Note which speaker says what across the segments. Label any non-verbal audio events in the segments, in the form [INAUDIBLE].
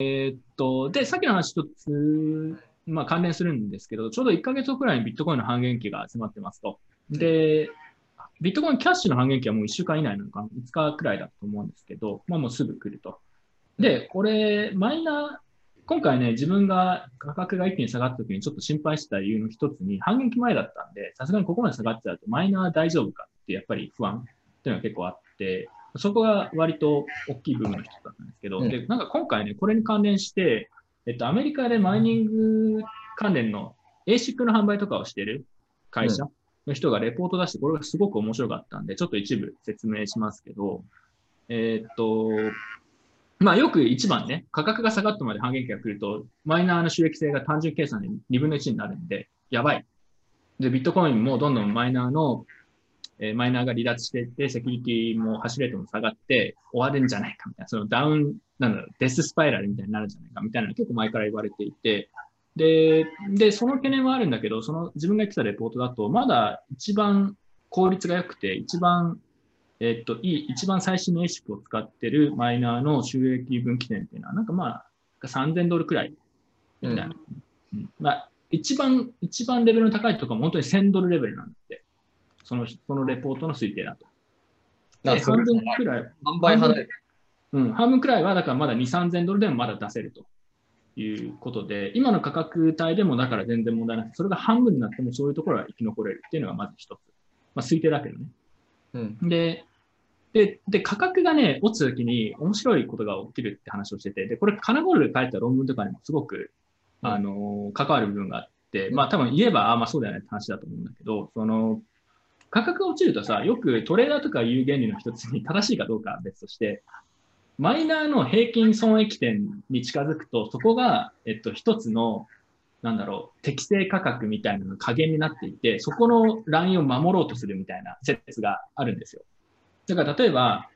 Speaker 1: えー、っと、で、さっきの話一つ、まあ関連するんですけど、ちょうど1ヶ月後くらいにビットコインの半減期が迫ってますと。で、ビットコインキャッシュの半減期はもう1週間以内なのかな、5日くらいだと思うんですけど、まあもうすぐ来ると。で、これ、マイナー、今回ね、自分が価格が一気に下がった時にちょっと心配した理由の一つに、半減期前だったんで、さすがにここまで下がっちゃうと、マイナー大丈夫かってやっぱり不安っていうのが結構あって、そこが割と大きい部分の一つだったんですけど、うん、で、なんか今回ね、これに関連して、えっと、アメリカでマイニング関連の ASIC の販売とかをしてる会社の人がレポート出して、これがすごく面白かったんで、ちょっと一部説明しますけど、えー、っと、まあよく一番ね、価格が下がったまで半減期が来ると、マイナーの収益性が単純計算で2分の1になるんで、やばい。で、ビットコインもどんどんマイナーの、えー、マイナーが離脱していって、セキュリティもハッシュレートも下がって終わるんじゃないかみたいな、そのダウン、なんだろう、デススパイラルみたいになるんじゃないかみたいなの結構前から言われていて、で、で、その懸念はあるんだけど、その自分が言ってたレポートだと、まだ一番効率が良くて、一番えっと、いい、一番最新の ASIC を使ってるマイナーの収益分岐点っていうのは、なんかまあ、3000ドルくらいみたいな。うん、まあ、一番、一番レベルの高いところは本当に1000ドルレベルなんで、その、そのレポートの推定だと。で、半分くらい。
Speaker 2: 半倍離れる。
Speaker 1: うん、半分くらいは、だからまだ2、3000ドルでもまだ出せるということで、今の価格帯でもだから全然問題なくて、それが半分になってもそういうところは生き残れるっていうのがまず一つ。まあ、推定だけどね。うん、で、で、で、価格がね、落ちた時に面白いことが起きるって話をしてて、で、これ、カナゴールで書いた論文とかにもすごく、あの、関わる部分があって、まあ多分言えば、あまあそうだよねって話だと思うんだけど、その、価格が落ちるとさ、よくトレーダーとかいう原理の一つに正しいかどうかは別として、マイナーの平均損益点に近づくと、そこが、えっと、一つの、なんだろう、適正価格みたいなの加減になっていて、そこのラインを守ろうとするみたいな説があるんですよ。だから例えば、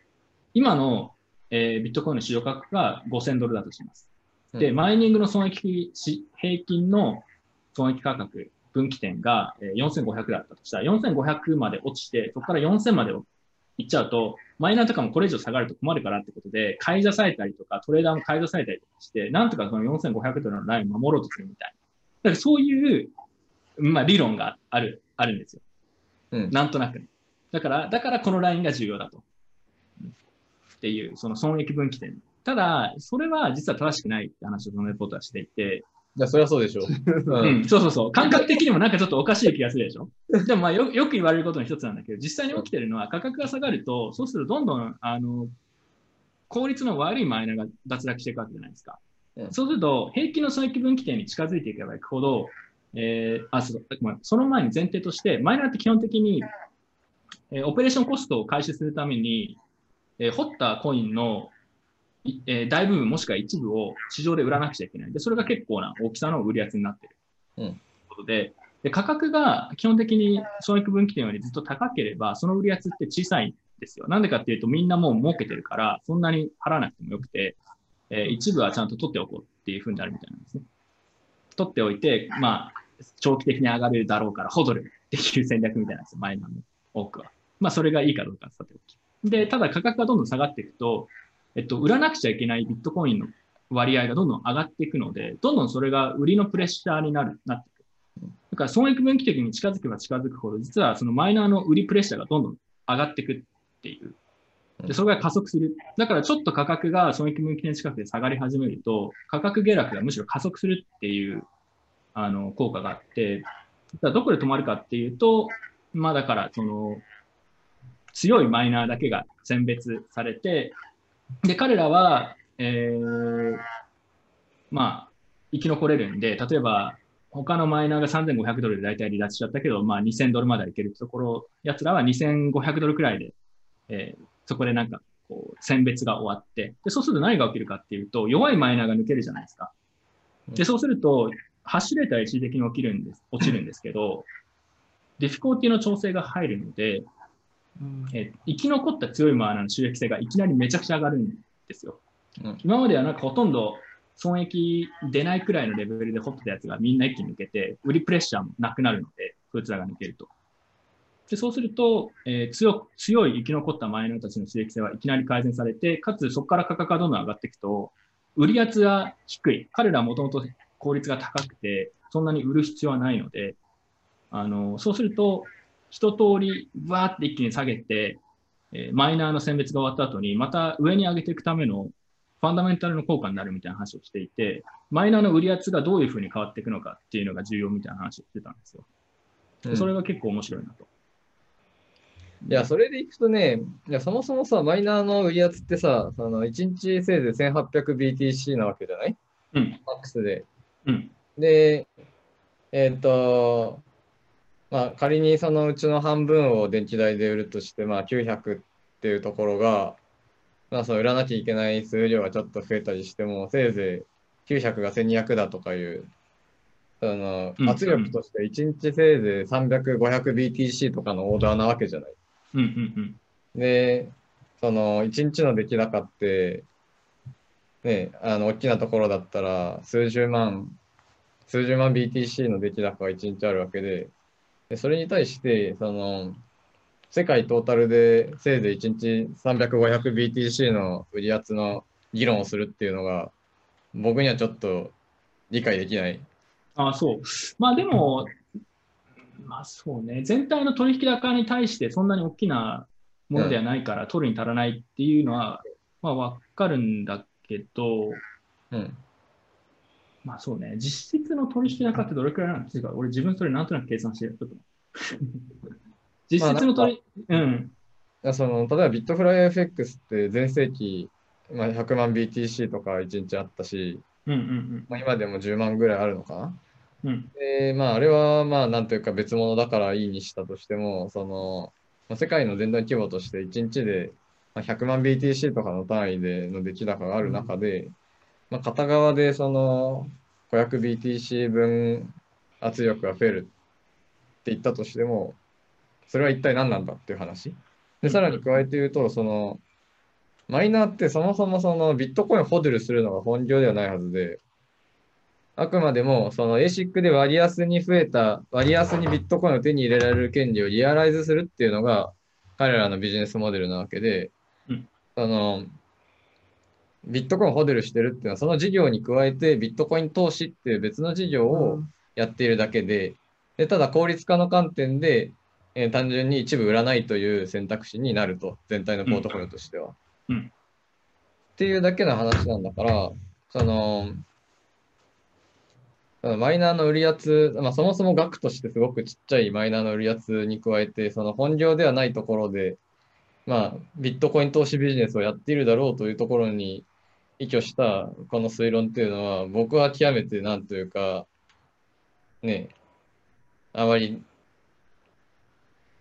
Speaker 1: 今の、えー、ビットコインの市場価格が5000ドルだとします。で、マイニングの損益平均の損益価格、分岐点が4500だったとしたら、4500まで落ちて、そこから4000までいっちゃうと、マイナーとかもこれ以上下がると困るからってことで、買い出されたりとか、トレーダーも買い出されたりとかして、なんとかその4500ドルのラインを守ろうとするみたいな。だからそういう、まあ理論がある、あるんですよ。うん、なんとなくね。だから、だからこのラインが重要だと。っていう、その損益分岐点。ただ、それは実は正しくないって話をそのレポートはしていて。
Speaker 2: いや、それはそうでしょう。[LAUGHS]
Speaker 1: うん、そうそうそう。感覚的にもなんかちょっとおかしい気がするでしょ？[LAUGHS] でもまあよよく言われることの一つなんだけど、実際に起きてるのは価格が下がると、そうするとどんどん、あの、効率の悪いマイナーが脱落していくわけじゃないですか。うん、そうすると、平均の損益分岐点に近づいていけばいくほど、えー、あ、そう、その前に前提として、マイナーって基本的にえオペレーションコストを回収するために、え掘ったコインの、え大部分もしくは一部を市場で売らなくちゃいけない。で、それが結構な大きさの売り圧になってる。うん。ことで、で価格が基本的に損益分岐点よりずっと高ければ、その売り圧って小さいんですよ。なんでかっていうと、みんなもう儲けてるから、そんなに払わなくてもよくて、えー、一部はちゃんと取っておこうっていうふうになるみたいなんですね。取っておいて、まあ、長期的に上がるだろうから、ほどるっていう戦略みたいなんですよ、前の多くは。まあ、それがいいかどうかさておき。で、ただ価格がどんどん下がっていくと、えっと、売らなくちゃいけないビットコインの割合がどんどん上がっていくので、どんどんそれが売りのプレッシャーになる、なっていく。だから損益分岐的に近づけば近づくほど、実はそのマイナーの売りプレッシャーがどんどん上がっていくっていう。で、それが加速する。だからちょっと価格が損益分岐点近くで下がり始めると、価格下落がむしろ加速するっていう、あの、効果があって、どこで止まるかっていうと、まあだから、その、強いマイナーだけが選別されて、で、彼らは、えー、まあ、生き残れるんで、例えば、他のマイナーが3500ドルで大体離脱しちゃったけど、まあ2000ドルまではいけるところ、奴らは2500ドルくらいで、えー、そこでなんか、こう、選別が終わって、で、そうすると何が起きるかっていうと、弱いマイナーが抜けるじゃないですか。で、そうすると、ハッシュレートは一時的に起きるんです、落ちるんですけど、 difficulty の調整が入るので、え生き残った強いマイナーの収益性がいきなりめちゃくちゃ上がるんですよ。うん、今まではなんかほとんど損益出ないくらいのレベルで掘ってたやつがみんな一気に抜けて、売りプレッシャーもなくなるので、そいつらが抜けると。でそうすると、えー、強強い生き残ったマイナーたちの収益性はいきなり改善されて、かつそこから価格がどんどん上がっていくと、売り圧が低い。彼らはもともと効率が高くて、そんなに売る必要はないので、あの、そうすると、一通りバーって一気に下げて、えーマイナーの選別が終わった後に、また上に上げていくためのファンダメンタルの効果になるみたいな話をしていて、マイナーの売り圧がどういうふうに変わっていくのかっていうのが重要みたいな話をしてたんですよ。でそれが結構面白いなと。
Speaker 2: いや、それでいくとね、いやそもそもさ、マイナーの売り圧ってさ、その1日せいぜい 1800BTC なわけじゃない？
Speaker 1: うん。
Speaker 2: マックスで。
Speaker 1: うん。
Speaker 2: で、えっ、と、まあ、仮にそのうちの半分を電気代で売るとして、まあ、900っていうところが、まあ、その売らなきゃいけない数量がちょっと増えたりしても、せいぜい900が1200だとかいう、その
Speaker 1: うん
Speaker 2: 圧力として1日せいぜい300、500BTC とかのオーダーなわけじゃない。
Speaker 1: うんうんうん。
Speaker 2: で、その1日の出来高って、ね、あの大きなところだったら数十万、数十万 BTC の出来高が1日あるわけで、でそれに対して、その世界トータルでせいぜい1日300、500 BTC の売り圧の議論をするっていうのが、僕にはちょっと理解できない。
Speaker 1: ああ、そう。まあでも、まあそうね、全体の取引高に対してそんなに大きなものではないから、取るに足らないっていうのは、まあわかるんだけど、
Speaker 2: うん。
Speaker 1: まあそうね、実質の取引高ってどれくらいなんですか？俺自分それなんとなく計算してる。ちょっと [LAUGHS] 実質の取り、うん。
Speaker 2: いやその例えばビットフライ FX って全盛期、まあ、100万 BTC とか1日あったし、
Speaker 1: うんうん
Speaker 2: まあ、今でも10万ぐらいあるのかな？
Speaker 1: うん。うん。
Speaker 2: で、まあ、あれは、まあ、なんというか別物だからいいにしたとしても、その、まあ、世界の全体規模として1日で、まあ、100万 BTC とかの単位での出来高がある中で、まあ、片側でその 500BTC 分圧力が増えるって言ったとしても、それは一体何なんだっていう話。で、さらに加えて言うと、その、マイナーってそもそもそのビットコインをホドルするのが本業ではないはずで、あくまでもその ASIC で割安に増えた、割安にビットコインを手に入れられる権利をリアライズするっていうのが彼らのビジネスモデルなわけで、
Speaker 1: うん
Speaker 2: そのビットコインをホデルしてるっていうのはその事業に加えてビットコイン投資っていう別の事業をやっているだけで、でただ効率化の観点で、えー単純に一部売らないという選択肢になると、全体のポートフォリオとしては。
Speaker 1: うん。
Speaker 2: っていうだけの話なんだから、その、そのマイナーの売り圧、まあ、そもそも額としてすごくちっちゃいマイナーの売り圧に加えて、その本業ではないところで、まあ、ビットコイン投資ビジネスをやっているだろうというところに依拠したこの推論っていうのは、僕は極めてなんというか、ね、あまり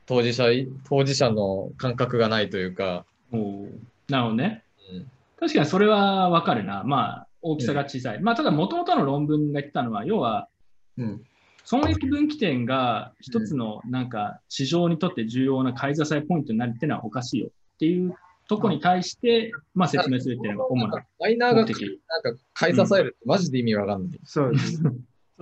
Speaker 2: 当事者、当事者の感覚がないというか、
Speaker 1: おーなるほどね。
Speaker 2: うん
Speaker 1: 確かにそれはわかるな。まあ、大きさが小さい。まあ、ただ、もともとの論文が言ってたのは、要は、
Speaker 2: うん、
Speaker 1: 損益分岐点が一つのなんか市場にとって重要な買い支えポイントになるっていうのはおかしいよっていうとこに対して、まあ、説明するっていうのが主な
Speaker 2: マイナーが。なんか買い支えるってマジで意味わかんない。
Speaker 3: そうです。
Speaker 1: そ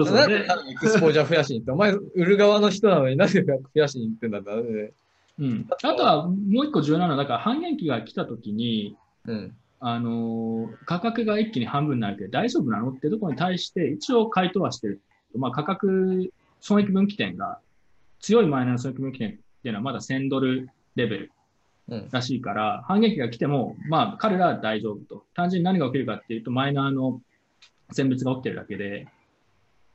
Speaker 1: うそうで
Speaker 2: なんでエクスポージャー増やしに行って、お前売る側の人なのになぜ増やしに行ってんだって話で。
Speaker 1: うん、あとはもう一個重要なのは、だから半減期が来たときに、
Speaker 2: うん。
Speaker 1: あのー価格が一気に半分になるけど大丈夫なのっていうところに対して一応回答はしてる。まあ、価格、損益分岐点が強いマイナーの損益分岐点っていうのはまだ1000ドルレベル
Speaker 2: うん。
Speaker 1: らしいから、反撃が来ても、まあ、彼らは大丈夫と。単純に何が起きるかっていうと、マイナーの選別が起きてるだけで、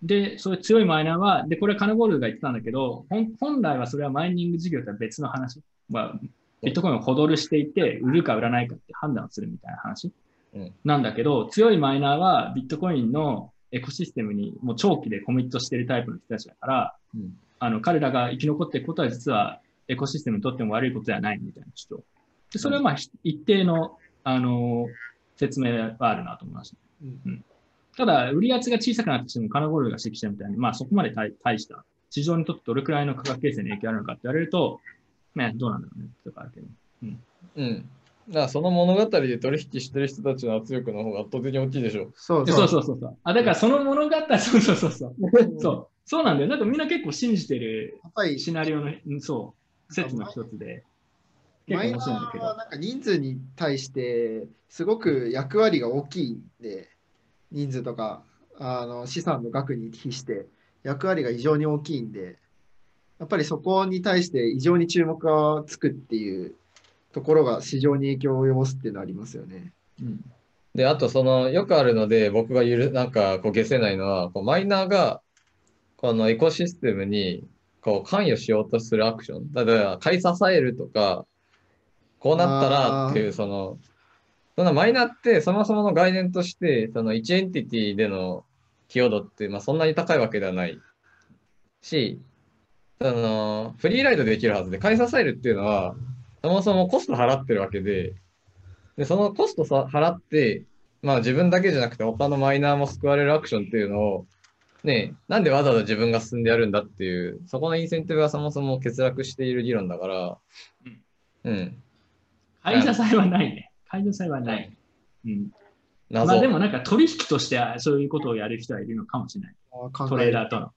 Speaker 1: で、そういう強いマイナーは、で、これはカナゴールドが言ってたんだけど、本本来はそれはマイニング事業とは別の話。まあ、ビットコインをホドルしていて、売るか売らないかって判断をするみたいな話。
Speaker 2: うん。
Speaker 1: なんだけど、強いマイナーはビットコインのエコシステムにもう長期でコミットしているタイプの人たちだから、
Speaker 2: うん。
Speaker 1: あの彼らが生き残っていくことは実はエコシステムにとっても悪いことではないみたいな主張。でそれはまあひ一定の、あの説明はあるなと思いました。
Speaker 3: うん
Speaker 1: ただ、売り圧が小さくなってしても、カナゴールドが指摘したみたいに、まあそこまで大大した、市場にとってどれくらいの価格形成に影響あるのかって言われると、ね、どうなんだろうね、とかあるけど。
Speaker 2: うん。だからその物語で取引してる人たちの圧力の方が圧倒的に大きいでしょ。
Speaker 3: そう
Speaker 1: で
Speaker 3: そ
Speaker 1: そううそうそうそう。あ、だからその物語、[LAUGHS] そうそうそうそう。そう。そうなんだよ。なんかみんな結構信じてる
Speaker 3: やっぱり
Speaker 1: シナリオの、うんそう、説の一つで。
Speaker 3: マイナ。ーはなんか人数に対してすごく役割が大きいんで、人数とかあの資産の額に比して役割が異常に大きいんで、やっぱりそこに対して異常に注目がつくっていうところが市場に影響を及ぼすっていうのはありますよね。
Speaker 1: うん
Speaker 2: で、あとその、よくあるので、僕がゆる、なんか、こう、消せないのは、こうマイナーが、このエコシステムに、こう、関与しようとするアクション。例えば、買い支えるとか、こうなったらっていう、その、そのマイナーって、そもそもの概念として、その1エンティティでの寄与度って、まあ、そんなに高いわけではないし、その、フリーライドできるはずで、買い支えるっていうのは、そもそもコスト払ってるわけで、で、そのコストさ払って、まあ自分だけじゃなくて他のマイナーも救われるアクションっていうのを、ね、なんでわざわざ自分が進んでやるんだっていう、そこのインセンティブがそもそも欠落している議論だから、うん、
Speaker 1: 買い支えはないね。買い支えはない。うん、
Speaker 2: 謎。
Speaker 1: まあでもなんか取引としてはそういうことをやる人はいるのかもしれない。トレーダーとの。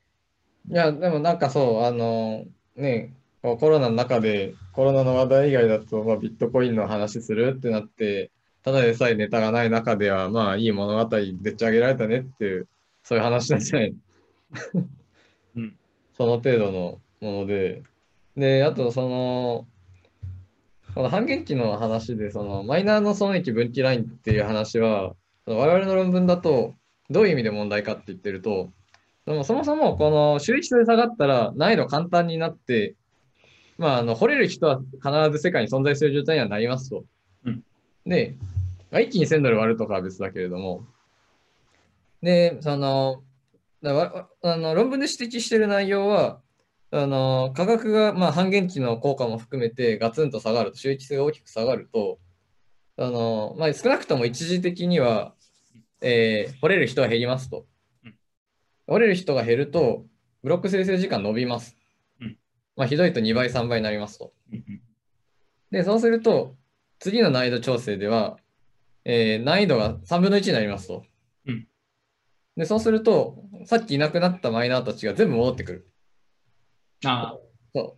Speaker 2: いや、でもなんかそう、あの、ね、コロナの中で、コロナの話題以外だと、まあ、ビットコインの話するってなって、ただでさえネタがない中では、まあいい物語でっち上げられたねっていう、そういう話なんじゃない
Speaker 1: うん
Speaker 2: その程度のもので。で、あとその、この半減期の話で、そのマイナーの損益分岐ラインっていう話は、その我々の論文だと、どういう意味で問題かって言ってると、そのそもそもこの収益性下がったら難易度簡単になって、まあ、あの掘れる人は必ず世界に存在する状態にはなりますと。
Speaker 1: うん
Speaker 2: で、まあ一気に1000ドル割るとかは別だけれども、で、その、だわあの論文で指摘している内容は、あの価格が、まあ、半減期の効果も含めてガツンと下がると、収益性が大きく下がると、あのまあ、少なくとも一時的には、えー掘れる人は減りますと
Speaker 1: うん。
Speaker 2: 掘れる人が減ると、ブロック生成時間伸びます
Speaker 1: うん。
Speaker 2: まあ、ひどいと2倍、3倍になりますと。で、そうすると、次の難易度調整では、えー難易度が3分の1になりますと。
Speaker 1: うん
Speaker 2: で、そうすると、さっきいなくなったマイナーたちが全部戻ってくる。
Speaker 1: ああ
Speaker 2: そ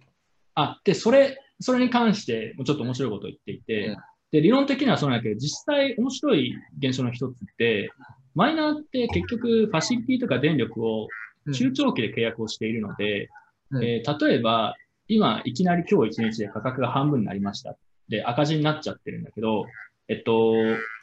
Speaker 1: あ、で、それ、それに関してもちょっと面白いことを言っていて、
Speaker 2: うん
Speaker 1: で、理論的にはそうなんだけど、実際面白い現象の一つって、マイナーって結局ファシリティとか電力を
Speaker 2: う。
Speaker 1: 中長期で契約をしているので、
Speaker 2: うん
Speaker 1: えー例えば、今、いきなり今日一日で価格が半分になりました。で、赤字になっちゃってるんだけど、えっと、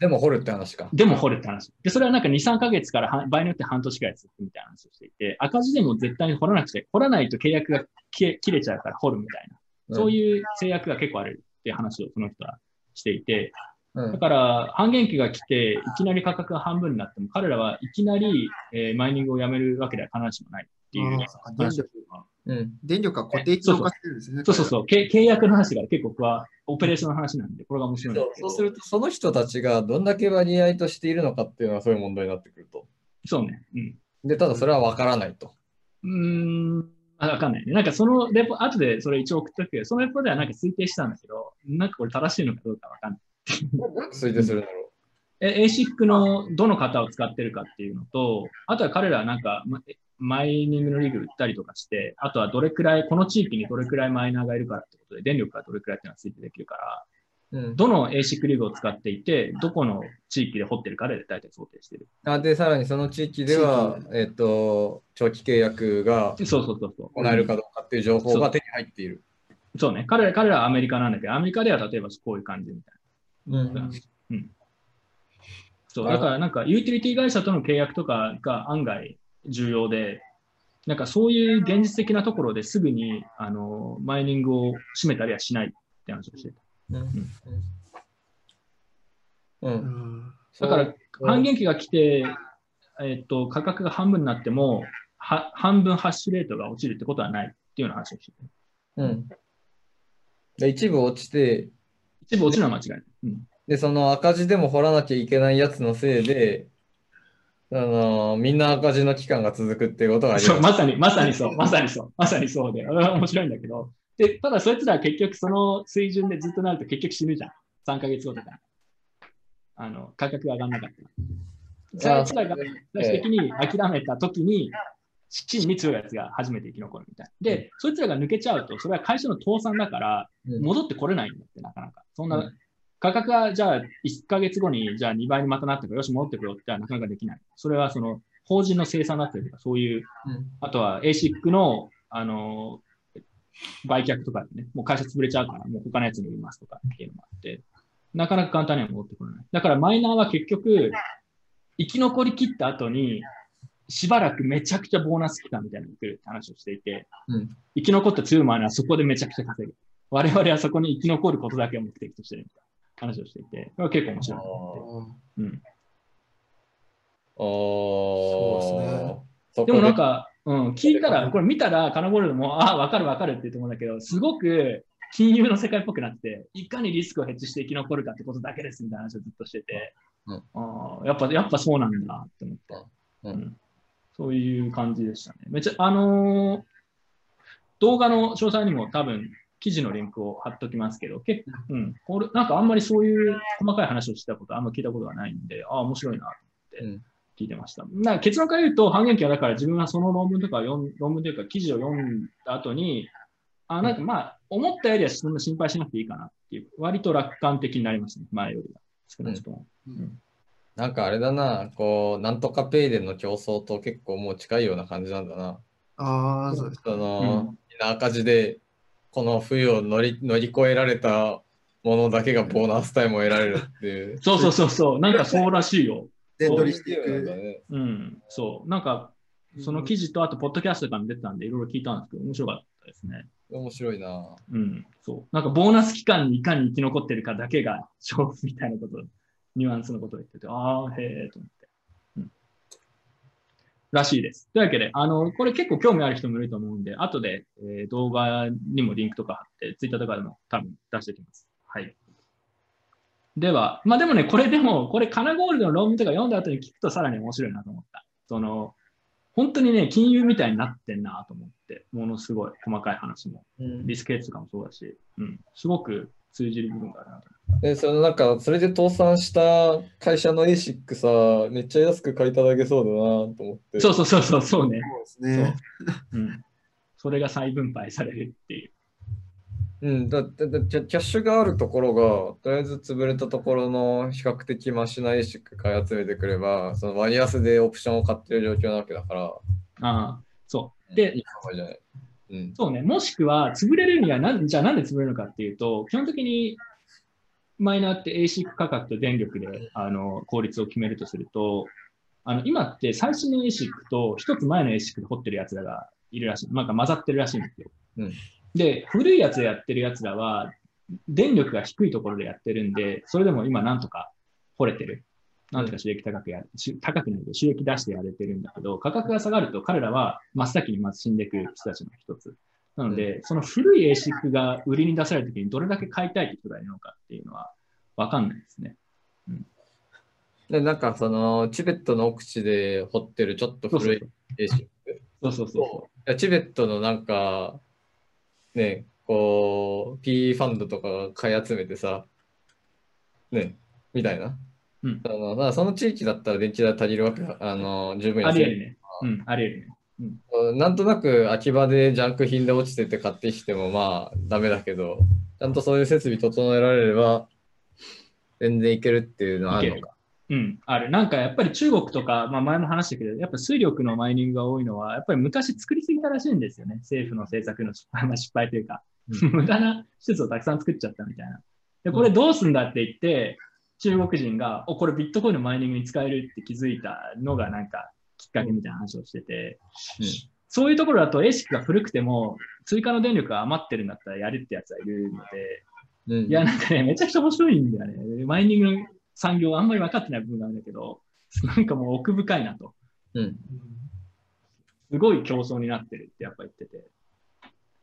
Speaker 2: でも掘るって話か。
Speaker 1: でも掘るって話。で、それはなんか2、3ヶ月からは場合によって半年くらい続くみたいな話をしていて、赤字でも絶対に掘らなくて、掘らないと契約が切れ切れちゃうから掘るみたいな。そう
Speaker 2: う
Speaker 1: いう制約が結構あるっていう話をその人はしていて、だから半減期が来て、いきなり価格が半分になっても、彼らはいきなり、えーマイニングをやめるわけでは必ずしもないっていう話を
Speaker 2: うん。
Speaker 3: 電力が固定化してるんですね。
Speaker 1: そうそうそう、契契約の話が結構僕はオペレーションの話なんで、これが面白いん
Speaker 2: そう
Speaker 1: ですけど。
Speaker 2: そうすると、その人たちがどんだけ割合としているのかっていうのはそういう問題になってくると。
Speaker 1: そうね。うん。
Speaker 2: で、ただそれは分からないと。
Speaker 1: うーん、あわかんないね。なんかそのレポ、後でそれ一応送ったけど、そのレポではなんか推定したんだけど、なんかこれ正しいのかどうかわかんない。
Speaker 2: 推定するんだろ
Speaker 1: え ASIC のどの型を使ってるかっていうのと、あとは彼らはなんか、まマイニングのリグ売ったりとかして、あとはどれくらい、この地域にどれくらいマイナーがいるからってことで、電力がどれくらいっていうのは推定できるから、
Speaker 2: う。うん。
Speaker 1: どの ASIC リグを使っていて、どこの地域で掘ってるかで大体想定してる。
Speaker 2: あで、さらにその地域では、えっと、長期契約が
Speaker 1: そうそうそうそう。
Speaker 2: 行えるかどうかっていう情報が手に入っている。
Speaker 1: そうね。彼ら、彼らはアメリカなんだけど、アメリカでは例えばこういう感じみたいな。
Speaker 2: うん。
Speaker 1: そう、
Speaker 2: なるほど
Speaker 1: だからなんかユーティリティ会社との契約とかが案外重要で、なんかそういう現実的なところですぐにあのマイニングを閉めたりはしないって話をしてた。
Speaker 2: うん。う。
Speaker 3: うんん
Speaker 1: だから半減期が来て、えっと、価格が半分になっても、は半分ハッシュレートが落ちるってことはないっていうような話をしてた。
Speaker 2: うん。で、一部落ちて、
Speaker 1: 一部落ちるのは間違いない。うん
Speaker 2: で、その赤字でも掘らなきゃいけないやつのせいで、あのみんな赤字の期間が続くっていうことがあり
Speaker 1: そう、
Speaker 2: ま
Speaker 1: さに、まさにそう、まさにそう、まさにそうで、面白いんだけど、で、ただそいつらは結局その水準でずっとなると結局死ぬじゃん。3ヶ月後とか。あの、価格が上がんなかったら。そいつらが最終的に諦めた時に、真に強いやつが初めて生き残るみたいな。で、そいつらが抜けちゃうと、それは会社の倒産だから、
Speaker 2: うん
Speaker 1: 戻ってこれないんだって、なかなか。そんな、
Speaker 2: うん
Speaker 1: 価格がじゃあ1ヶ月後にじゃあ2倍にまたなってから、よし、戻ってくよってはなかなかできない。それはその、法人の生産だったりとか、そういう、
Speaker 2: うん
Speaker 1: あとは ASIC の、あの、売却とかでね、もう会社潰れちゃうから、もう他のやつに売りますとかっていうのもあって、なかなか簡単には戻ってこれない。だからマイナーは結局、生き残りきった後に、しばらくめちゃくちゃボーナス期間みたいなのが来るって話をしていて、
Speaker 2: うん
Speaker 1: 生き残った強いマイナーはそこでめちゃくちゃ稼ぐ。我々はそこに生き残ることだけを目的としてるみたいな話をしていて、結構面白い。うん。
Speaker 3: そうですね。
Speaker 1: でもなんか、うん、聞いたら、これ見たら、カナゴールドも、ああ、わかるわかるって言うと思うんだけど、すごく金融の世界っぽくなって、いかにリスクをヘッジして生き残るかってことだけですみたいな話をずっとしてて、
Speaker 2: うん。
Speaker 1: あーやっぱ、やっぱそうなんだって思って、
Speaker 2: うん。
Speaker 1: うん。そういう感じでしたね。めっちゃ、あのー動画の詳細にも多分、記事のリンクを貼っときますけど、結構、うん、これ、なんかあんまりそういう細かい話をしたことあんま聞いたことがないんで、ああ、面白いな
Speaker 2: うん
Speaker 1: 聞いてました。な結論から言うと、半減期はだから自分はその論文とか論文というか記事を読んだ後に、あ、なんかまあ、思ったよりはそんな心配しなくていいかなっていう、割と楽観的になりますね、前よりは。少なくとも。
Speaker 2: なんかあれだな、こう、なんとかペイでの競争と結構もう近いような感じなんだな。
Speaker 3: ああ、そうです。
Speaker 2: その、みんな赤字で、この冬を乗り乗り越えられたものだけがボーナスタイムを得られるっていう。[LAUGHS]
Speaker 1: そうそうそうそう、なんかそうらしいよ。
Speaker 3: 全取りしていく。
Speaker 2: ね。
Speaker 1: うん、そう。なんか、その記事とあと、ポッドキャストとかも出てたんで、いろいろ聞いたんですけど、面白かったですね。
Speaker 2: 面白いな。
Speaker 1: うん、そう。なんか、ボーナス期間にいかに生き残ってるかだけが勝負みたいなこと、ニュアンスのことを言ってて、ああ、へえ、と思って。うん。らしいです。というわけで、あの、これ結構興味ある人もいると思うんで、後で、えー動画にもリンクとか貼って、ツイッターとかでも多分出しておきます。はい。では、まあでもね、これでも、これ、カナゴールドの論文とか読んだ後に聞くとさらに面白いなと思った。その、本当にね、金融みたいになってんなと思って、ものすごい細かい話も、
Speaker 2: うん
Speaker 1: リスクヘッジとかもそうだし、うん、すごく通じる部分があるなと
Speaker 2: で、そのなんか、それで倒産した会社の ASIC さ、めっちゃ安く借りただけそうだなと思って。
Speaker 1: そうそうそうそう、そうね。
Speaker 3: そうですね。
Speaker 1: うん。それが再分配されるっていう。
Speaker 2: うん、だってだキャキャッシュがあるところが、とりあえず潰れたところの比較的マシな ASIC 買い集めてくれば、その割安でオプションを買ってる状況なわけだから、
Speaker 1: ああ、そう。で
Speaker 2: いいじゃない。うん。
Speaker 1: そうね。もしくは、潰れるにはなん、じゃあなんで潰れるのかっていうと、基本的にマイナーって ASIC 価格と電力であの効率を決めるとすると、あの今って最新の ASIC と一つ前の ASIC で掘ってるやつらがいるらしい。なんか混ざってるらしいんですよ。
Speaker 2: うん
Speaker 1: で、古いやつでやってるやつらは、電力が低いところでやってるんで、それでも今なんとか掘れてる。なんとか収益高くや、し高くないけど収益出してやれてるんだけど、価格が下がると彼らは真っ先にまず死んでいく人たちの一つ。なので、その古い ASIC が売りに出された時にどれだけ買いたいって人がいるのかっていうのはわかんないですね。
Speaker 2: で、なんかその、チベットの奥地で掘ってるちょっと
Speaker 1: そうそう
Speaker 2: 古い ASIC。
Speaker 1: そうそうそ
Speaker 2: いやチベットのなんか、ね、こう、P ファンドとかが買い集めてさ、ね、みたいな。
Speaker 1: うん
Speaker 2: あのだからその地域だったら電気代足りるわけだあの、十分
Speaker 1: う。あ
Speaker 2: 安い。
Speaker 1: りえるね。うん、ありえるね。
Speaker 2: なんとなく秋葉でジャンク品で落ちてて買ってきてもまあダメだけど、ちゃんとそういう設備整えられれば全然いけるっていうのはあるのか。
Speaker 1: うん、ある。なんかやっぱり中国とか、まあ前も話したけど、やっぱ水力のマイニングが多いのは、やっぱり昔作りすぎたらしいんですよね。政府の政策の失敗、[LAUGHS] まあ、失敗というか、
Speaker 2: う [LAUGHS]
Speaker 1: 無駄な施設をたくさん作っちゃったみたいな。で、これどうすんだって言って、中国人が、お、これビットコインのマイニングに使えるって気づいたのがなんかきっかけみたいな話をしてて、
Speaker 2: うん
Speaker 1: そういうところだと ASIC が古くても、追加の電力が余ってるんだったらやるってやつはいるので、
Speaker 2: うん
Speaker 1: いや、なんかね、めちゃくちゃ面白いんだよね。マイニングの産業あんまり分かってない部分があるんだけど、なんかもう奥深いなと。
Speaker 2: うん
Speaker 1: すごい競争になってるってやっぱ言ってて。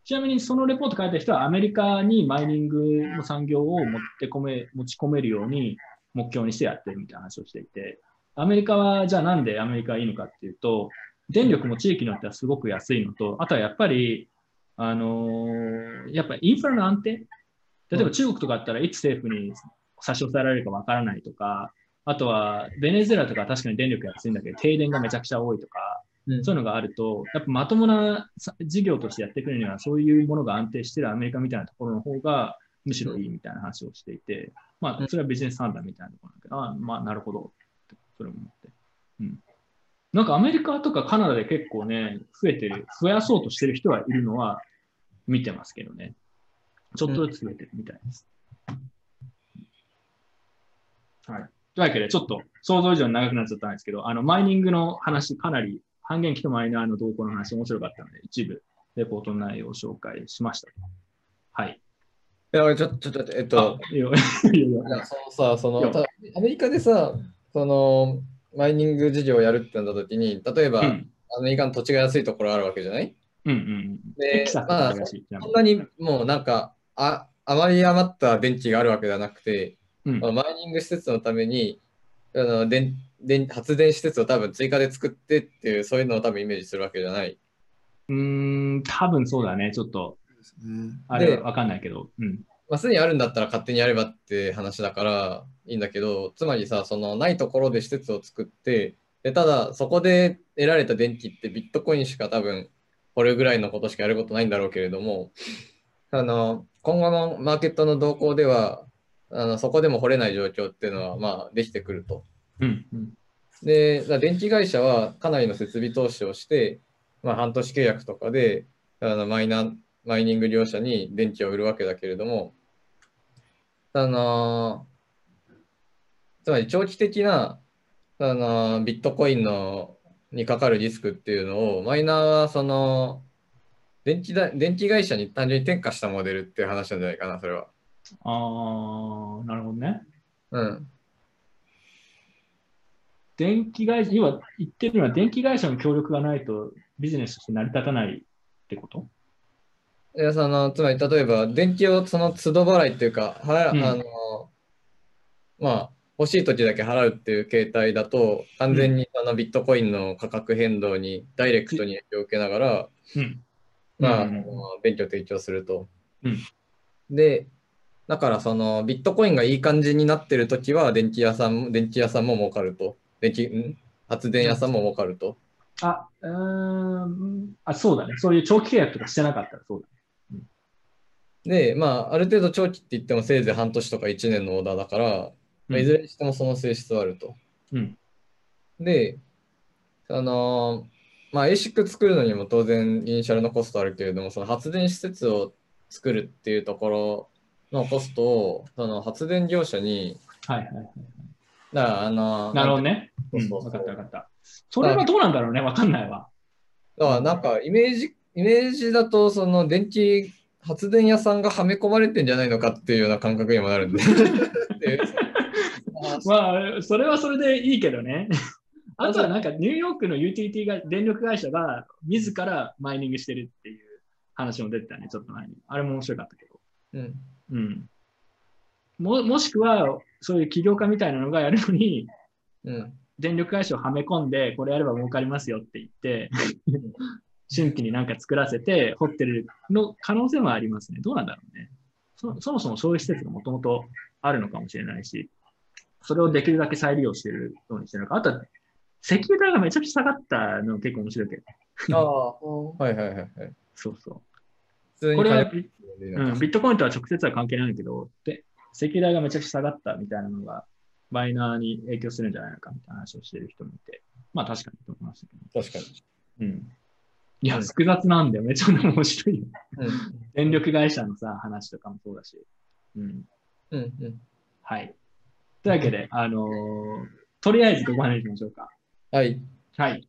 Speaker 1: ちなみにそのレポート書いた人はアメリカにマイニングの産業を持って込め、持ち込めるように目標にしてやってるみたいな話をしていて、アメリカはじゃあなんでアメリカがいいのかっていうと、電力も地域によってはすごく安いのと、あとはやっぱり、あのーやっぱりインフラの安定。例えば中国とかだったらいつ政府に差し押さえられるかわからないとか、あとはベネズエラとか確かに電力安いんだけど停電がめちゃくちゃ多いとか、
Speaker 2: うん
Speaker 1: そういうのがあると、やっぱまともなさ事業としてやってくれるには、そういうものが安定してるアメリカみたいなところの方が、むしろいいみたいな話をしていて、まあ、それはビジネス判断みたいなところなんだけど、あまあ、なるほどそれも思って。うん。なんかアメリカとかカナダで結構ね、増えてる、増やそうとしてる人はいるのは見てますけどね。ちょっとずつ増えてるみたいです。はい。というわけで、ちょっと想像以上に長くなっちゃったんですけど、あの、マイニングの話、かなり半減期とマイナーの動向の話、面白かったので、一部、レポートの内容を紹介しました。はい。
Speaker 2: いや、ちょ、ちょっと待って、えっ
Speaker 1: あ
Speaker 2: と、、
Speaker 1: いいよ。い
Speaker 2: やそのさ、その、たアメリカでさ、その、マイニング事業をやるってなった時に、例えば、
Speaker 1: うん。
Speaker 2: アメリカの土地が安いところあるわけじゃない？
Speaker 1: うんうん。
Speaker 2: で
Speaker 1: テキサスとかだし、ちなみに
Speaker 2: そんなにもうなんか、あ、あまり余った電気があるわけではなくて、
Speaker 1: うん。
Speaker 2: まあマイニング施設のために、あの電電発電施設を多分追加で作ってっていう、そういうのを多分イメージするわけじゃない。
Speaker 1: うーん、多分そうだね。ちょっと、
Speaker 3: うん
Speaker 1: あれわかんないけど。うん。
Speaker 2: まあ、すでにあるんだったら勝手にやればって話だからいいんだけど、つまりさ、そのないところで施設を作って、でただそこで得られた電気ってビットコインしか多分これぐらいのことしかやることないんだろうけれども、あの今後のマーケットの動向では、あのそこでも掘れない状況っていうのはまあできてくると。
Speaker 1: うん。うん。
Speaker 2: で、電気会社はかなりの設備投資をして、まあ、半年契約とかであのマイナマイニング業者に電気を売るわけだけれども、あのつまり長期的なあのビットコインのにかかるリスクっていうのを、マイナーはその電気だ電気会社に単純に転嫁したモデルっていう話なんじゃないかな、それは。
Speaker 1: あー、なるほどね。
Speaker 2: うん。
Speaker 1: 電気会社、今言ってるのは電気会社の協力がないとビジネスとして成り立たないってこと？
Speaker 2: いやそのつまり例えば電気をその都度払いっていうか払、
Speaker 1: うん。
Speaker 2: あのまあ欲しい時だけ払うっていう形態だと完全にあのビットコインの価格変動にダイレクトに影響を受けながら、
Speaker 1: うん。
Speaker 2: まあ、
Speaker 1: うん。
Speaker 2: あの便宜を提供すると。
Speaker 1: うん。
Speaker 2: でだからそのビットコインがいい感じになってる時は電気屋さんも電気屋さんも儲かると電気ん？発電屋さんも儲かると？
Speaker 1: あ、うーん。あ、そうだね。そういう長期契約とかしてなかったらそうだ。
Speaker 2: でまあある程度長期って言ってもせいぜい半年とか1年のオーダーだから、まあ、いずれにしてもその性質はあると。
Speaker 1: うん。
Speaker 2: で、あのまあ、ASIC 作るのにも当然イニシャルのコストあるけれども、その発電施設を作るっていうところのコストを、その発電業者に、
Speaker 1: はいはいはい。
Speaker 2: だからあの
Speaker 1: なるほどね。うん。
Speaker 2: そうそうそう
Speaker 1: わかったわかった。それはどうなんだろうね。わかんないわ。
Speaker 2: だからなんかイメージ、イメージだと、その電気発電屋さんがはめ込まれてんじゃないのかっていうような感覚にもなるんで。[LAUGHS]
Speaker 1: まあ、それはそれでいいけどね。[LAUGHS] あとはなんかニューヨークの UTT が電力会社が自らマイニングしてるっていう話も出てたね、ちょっと前に。あれも面白かったけど。
Speaker 2: うん
Speaker 1: うん。ももしくは、そういう起業家みたいなのがやるのに、
Speaker 2: うん
Speaker 1: 電力会社をはめ込んで、これやれば儲かりますよって言って、[LAUGHS] 新規になんか作らせて掘ってるの可能性もありますね。どうなんだろうね。そそもそもそういう施設がもともとあるのかもしれないし、それをできるだけ再利用してるようにしてるのか。あとは、石油代がめちゃくちゃ下がったの結構面白いけど。
Speaker 2: ああ、[LAUGHS] はいはいはいはい。
Speaker 1: そうそう。これはうん、ビットコインとは直接は関係ないけど、で、石油代がめちゃくちゃ下がったみたいなのが、マイナーに影響するんじゃないのかみたいな話をしてる人もいて、まあ確かにと思いましたけど。
Speaker 2: 確かに。
Speaker 1: うん。いや、
Speaker 2: うん
Speaker 1: 複雑なんだよ。めちゃめちゃ面白いよ。
Speaker 2: うん
Speaker 1: 電力会社のさ、話とかもそうだし。うん。
Speaker 2: うんうん
Speaker 1: はい。というわけで、あのーとりあえずここまでにしましょうか。
Speaker 2: はい。
Speaker 1: はい。